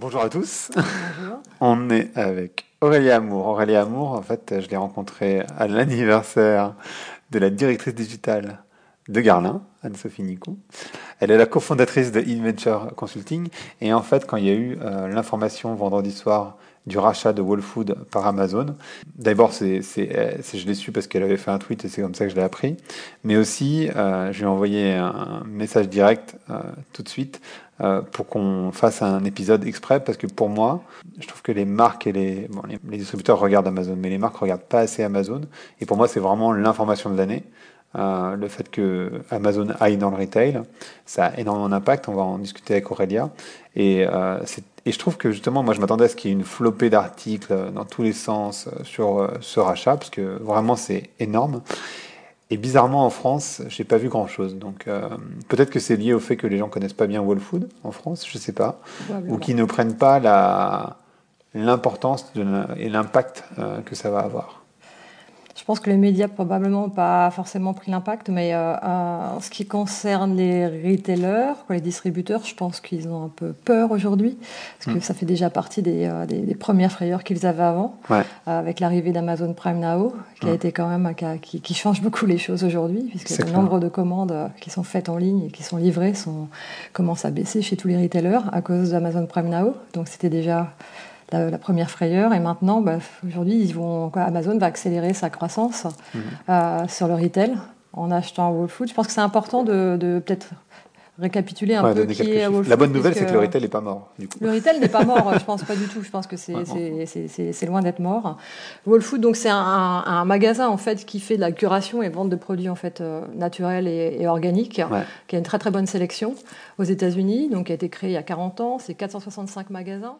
Bonjour à tous. Bonjour. On est avec Aurélie Amour. Aurélie Amour, en fait, je l'ai rencontrée à l'anniversaire de la directrice digitale de Garlin, Anne-Sophie Nicou. Elle est la cofondatrice de InVenture Consulting. Et en fait, quand il y a eu euh, l'information vendredi soir du rachat de Whole Food par Amazon. D'abord, c'est, je l'ai su parce qu'elle avait fait un tweet et c'est comme ça que je l'ai appris. Mais aussi, euh, je lui ai envoyé un message direct euh, tout de suite euh, pour qu'on fasse un épisode exprès parce que pour moi, je trouve que les marques et les, bon, les, les, distributeurs regardent Amazon, mais les marques regardent pas assez Amazon. Et pour moi, c'est vraiment l'information de l'année. Euh, le fait que Amazon aille dans le retail, ça a énormément d'impact. On va en discuter avec Aurélia. Et, euh, et je trouve que justement, moi, je m'attendais à ce qu'il y ait une flopée d'articles dans tous les sens sur euh, ce rachat, parce que vraiment, c'est énorme. Et bizarrement, en France, j'ai pas vu grand-chose. Donc, euh, peut-être que c'est lié au fait que les gens connaissent pas bien Whole Food en France, je sais pas, ou qu'ils ne prennent pas l'importance et l'impact euh, que ça va avoir. Je pense que les médias probablement pas forcément pris l'impact, mais euh, euh, en ce qui concerne les retailers, les distributeurs, je pense qu'ils ont un peu peur aujourd'hui, parce que hmm. ça fait déjà partie des, euh, des, premières frayeurs qu'ils avaient avant, avec l'arrivée d'Amazon Prime Now, qui a hmm. été quand même un cas qui, qui change beaucoup les choses aujourd'hui, puisque le nombre de commandes qui sont faites en ligne et qui sont livrées sont, commence à baisser chez tous les retailers à cause d'Amazon Prime Now. Donc c'était déjà la, première frayeur. Et maintenant, bah, aujourd'hui, ils vont, Amazon va accélérer sa croissance mhm. euh, sur le retail en achetant Whole Foods. Je pense que c'est important de, de peut-être récapituler un peu qui est La bonne nouvelle, c'est que le retail n'est pas mort. Le retail n'est pas mort, je pense pas du tout. Je pense que c'est loin d'être mort. Whole Foods, donc c'est un, un, magasin en fait qui fait de la curation et vente de produits en fait euh, naturels et, organiques, qui a une très très bonne sélection aux États-Unis. Donc qui a été créé il y a 40 ans. C'est 465 magasins.